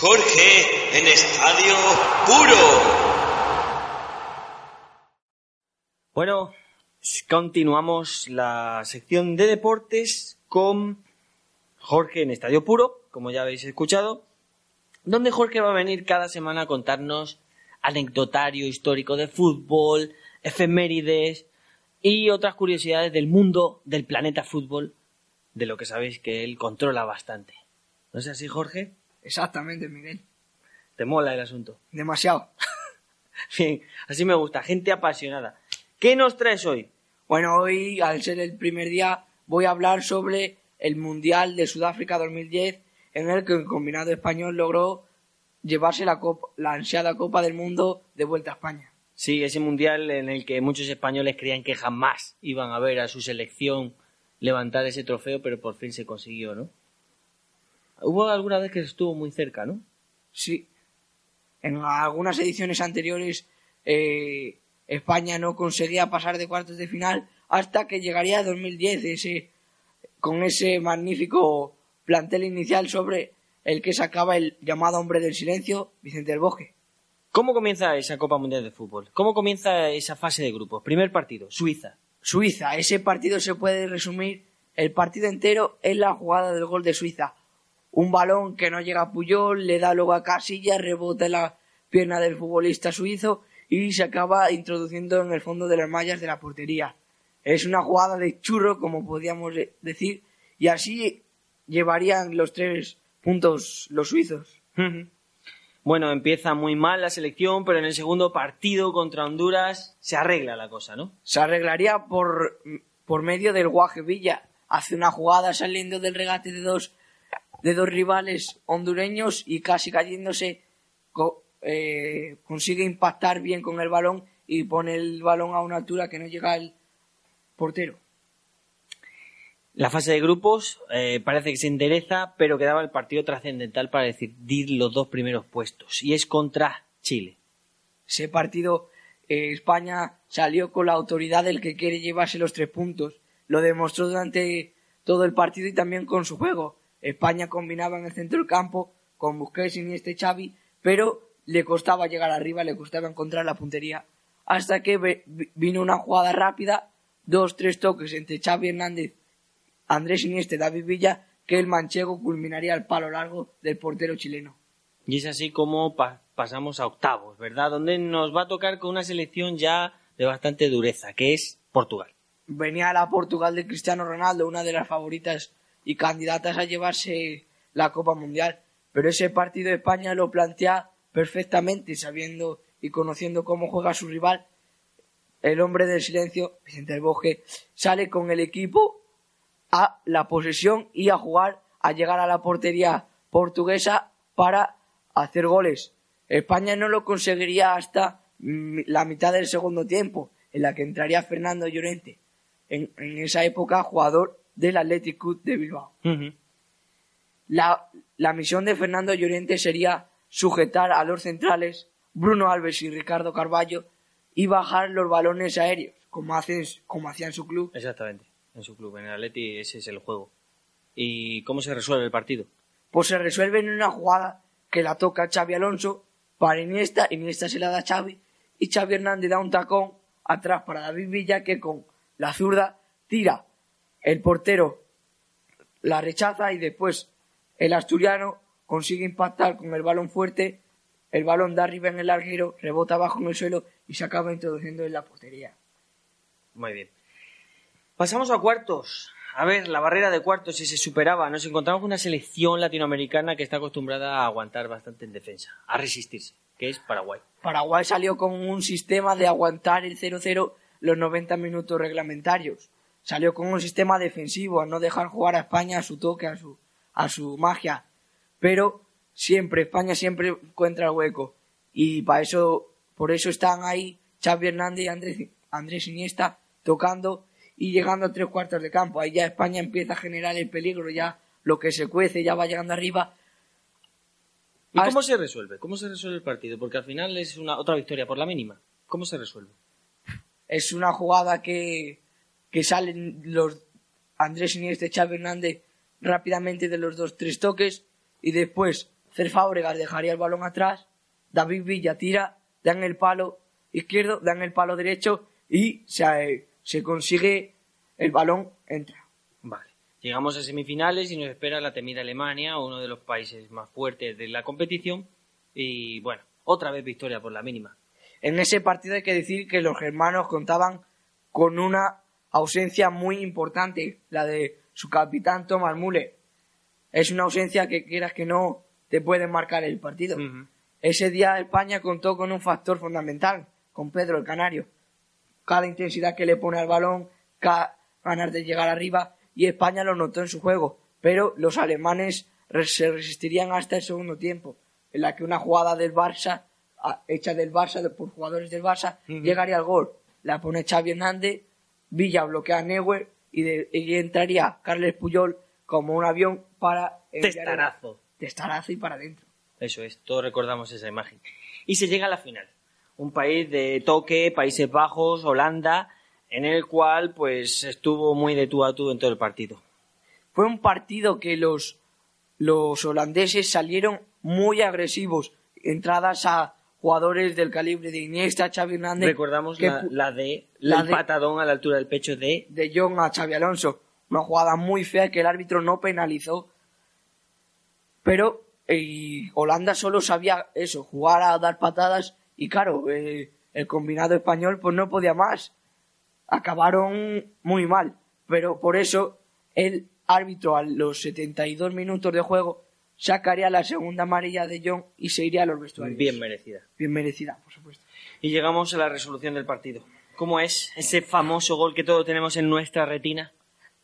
Jorge en Estadio Puro. Bueno, continuamos la sección de deportes con Jorge en Estadio Puro, como ya habéis escuchado, donde Jorge va a venir cada semana a contarnos anecdotario histórico de fútbol, efemérides y otras curiosidades del mundo del planeta fútbol, de lo que sabéis que él controla bastante. ¿No es así, Jorge? Exactamente, Miguel. ¿Te mola el asunto? Demasiado. Bien, así me gusta, gente apasionada. ¿Qué nos traes hoy? Bueno, hoy, al ser el primer día, voy a hablar sobre el Mundial de Sudáfrica 2010, en el que el combinado español logró llevarse la, copa, la ansiada Copa del Mundo de vuelta a España. Sí, ese mundial en el que muchos españoles creían que jamás iban a ver a su selección levantar ese trofeo, pero por fin se consiguió, ¿no? Hubo alguna vez que estuvo muy cerca, ¿no? Sí. En algunas ediciones anteriores eh, España no conseguía pasar de cuartos de final hasta que llegaría a 2010 ese, con ese magnífico plantel inicial sobre el que sacaba el llamado hombre del silencio, Vicente del Boje. ¿Cómo comienza esa Copa Mundial de Fútbol? ¿Cómo comienza esa fase de grupos? Primer partido, Suiza. Suiza, ese partido se puede resumir el partido entero en la jugada del gol de Suiza. Un balón que no llega a Puyol, le da luego a Casilla, rebota en la pierna del futbolista suizo y se acaba introduciendo en el fondo de las mallas de la portería. Es una jugada de churro, como podríamos decir, y así llevarían los tres puntos los suizos. Bueno, empieza muy mal la selección, pero en el segundo partido contra Honduras se arregla la cosa, ¿no? Se arreglaría por, por medio del Guaje Villa. Hace una jugada saliendo del regate de dos de dos rivales hondureños y casi cayéndose eh, consigue impactar bien con el balón y pone el balón a una altura que no llega al portero. La fase de grupos eh, parece que se endereza, pero quedaba el partido trascendental para decidir los dos primeros puestos, y es contra Chile. Ese partido, eh, España salió con la autoridad del que quiere llevarse los tres puntos. Lo demostró durante todo el partido y también con su juego. España combinaba en el centro del campo con Busquets, y este Xavi, pero le costaba llegar arriba, le costaba encontrar la puntería, hasta que vino una jugada rápida, dos, tres toques entre Xavi Hernández, Andrés Iniesta y David Villa, que el manchego culminaría al palo largo del portero chileno. Y es así como pasamos a octavos, ¿verdad? Donde nos va a tocar con una selección ya de bastante dureza, que es Portugal. Venía la Portugal de Cristiano Ronaldo, una de las favoritas y candidatas a llevarse la Copa Mundial. Pero ese partido de España lo plantea perfectamente, sabiendo y conociendo cómo juega su rival. El hombre del silencio, Vicente del Boje, sale con el equipo a la posesión y a jugar, a llegar a la portería portuguesa para hacer goles. España no lo conseguiría hasta mm, la mitad del segundo tiempo, en la que entraría Fernando Llorente, en, esa época jugador del Athletic Club de Bilbao. la, la misión de Fernando Llorente sería sujetar a los centrales, Bruno Alves y Ricardo Carballo, y bajar los balones aéreos, como, hacen, como hacía en su club. Exactamente, en su club, en el Atleti ese es el juego. ¿Y cómo se resuelve el partido? Pues se resuelve en una jugada que la toca Xavi Alonso para Iniesta, Iniesta se la da a Xavi, y Xavi Hernández da un tacón atrás para David Villa que con la zurda tira el portero la rechaza y después el asturiano consigue impactar con el balón fuerte, el balón da arriba en el larguero, rebota abajo en el suelo y se acaba introduciendo en la portería. Muy bien. Pasamos a cuartos. A ver, la barrera de cuartos, si se superaba, nos encontramos con una selección latinoamericana que está acostumbrada a aguantar bastante en defensa, a resistirse, que es Paraguay. Paraguay salió con un sistema de aguantar el 0-0 los 90 minutos reglamentarios. Salió con un sistema defensivo, a no dejar jugar a España a su toque, a su, a su magia. Pero siempre, España siempre encuentra el hueco. Y para eso, por eso están ahí Xavi Hernández y Andrés, Andrés Iniesta tocando y llegando a tres cuartos de campo. Ahí ya España empieza a generar el peligro, ya lo que se cuece ya va llegando arriba. ¿Y cómo se resuelve? ¿Cómo se resuelve el partido? Porque al final es una otra victoria por la mínima. ¿Cómo se resuelve? Es una jugada que, que salen los Andrés Iniesta y Xavi Hernández rápidamente de los dos tres toques y después Cer Fábregas dejaría el balón atrás, David Villa tira, dan el palo izquierdo, dan el palo derecho y se, se consigue el balón entra. Vale. Llegamos a semifinales y nos espera la temida Alemania, uno de los países más fuertes de la competición. Y bueno, otra vez victoria por la mínima. En ese partido hay que decir que los germanos contaban con una ausencia muy importante, la de su capitán Thomas Müller. Es una ausencia que quieras que no te puede marcar el partido. Ese día España contó con un factor fundamental, con Pedro el Canario. Cada intensidad que le pone al balón, cada ganas de llegar arriba, y España lo notó en su juego. Pero los alemanes se resistirían hasta el segundo tiempo, en la que una jugada del Barça, hecha del Barça, por jugadores del Barça, llegaría al gol. La pone Xavi Hernández, Villa bloquea a Neuer y, de- y entraría Carles Puyol como un avión para Testarazo. testarazo y para adentro. Eso es, todos recordamos esa imagen. Y se llega a la final. Un país de toque, Países Bajos, Holanda, en el cual pues estuvo muy de tú a tú en todo el partido. Fue un partido que los, los holandeses salieron muy agresivos. Entradas a jugadores del calibre de Iniesta, Xavi Hernández. Recordamos que la, la de la el de- patadón a la altura del pecho de de Jong a Xavi Alonso. Una jugada muy fea que el árbitro no penalizó. Pero eh, Holanda solo sabía eso, jugar a dar patadas y claro, eh, el combinado español pues no podía más. Acabaron muy mal, pero por eso el árbitro a los 72 minutos de juego sacaría la segunda amarilla de Jong y se iría a los vestuarios. bien merecida. Bien merecida, por supuesto. Y llegamos a la resolución del partido. ¿Cómo es ese famoso gol que todos tenemos en nuestra retina?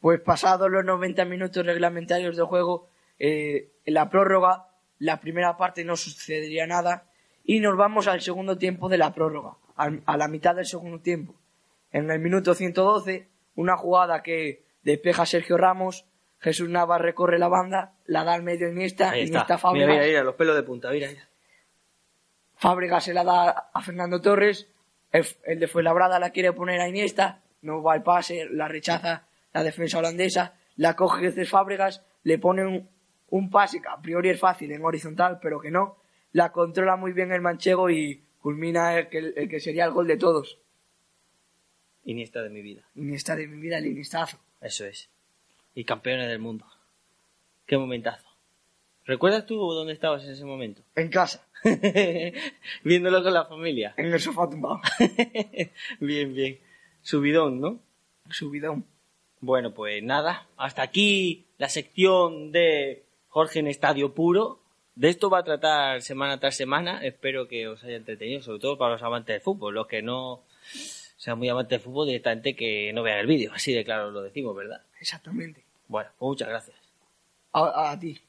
Pues pasados los 90 minutos reglamentarios de juego, eh, en la prórroga, la primera parte no sucedería nada y nos vamos al segundo tiempo de la prórroga, a la mitad del segundo tiempo. En el minuto 112, una jugada que despeja Sergio Ramos, Jesús Navas recorre la banda, la da al medio Iniesta, Ahí Iniesta está. Mira, Fábregas, mira, mira, los pelos de punta, mira, mira. Fábregas se la da a Fernando Torres, el, el de Fuenlabrada la quiere poner a Iniesta, no va el pase, la rechaza la defensa holandesa, la coge Jesús Fábregas, le pone un, un pase que a priori es fácil en horizontal, pero que no, la controla muy bien el manchego y culmina el que, el que sería el gol de todos. Iniesta de mi vida. Iniesta de mi vida, el Iniestazo. Eso es. Y campeones del mundo. Qué momentazo. ¿Recuerdas tú dónde estabas en ese momento? En casa, Viéndolo con la familia. en el sofá tumbado. bien, bien. Subidón, ¿no? Subidón. Bueno, pues nada. Hasta aquí la sección de Jorge en Estadio Puro. De esto va a tratar semana tras semana. Espero que os haya entretenido, sobre todo para los amantes de fútbol. Los que no sean muy amantes de fútbol, directamente que no vean el vídeo. Así de claro lo decimos, ¿verdad? Exactamente. Bueno, muchas gracias. a, a ti.